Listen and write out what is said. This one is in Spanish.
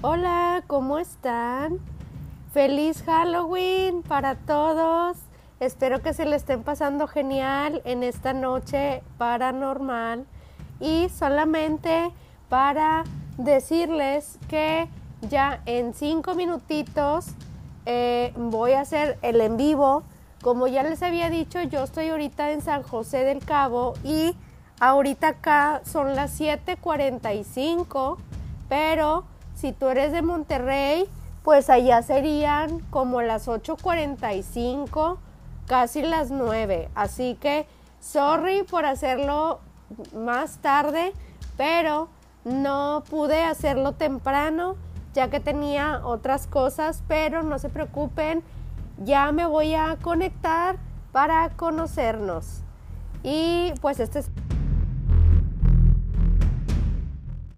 Hola, ¿cómo están? Feliz Halloween para todos. Espero que se le estén pasando genial en esta noche paranormal y solamente para decirles que ya en cinco minutitos eh, voy a hacer el en vivo. Como ya les había dicho, yo estoy ahorita en San José del Cabo y ahorita acá son las 7:45, pero si tú eres de Monterrey, pues allá serían como las 8.45, casi las 9. Así que, sorry por hacerlo más tarde, pero no pude hacerlo temprano ya que tenía otras cosas, pero no se preocupen, ya me voy a conectar para conocernos. Y pues este es...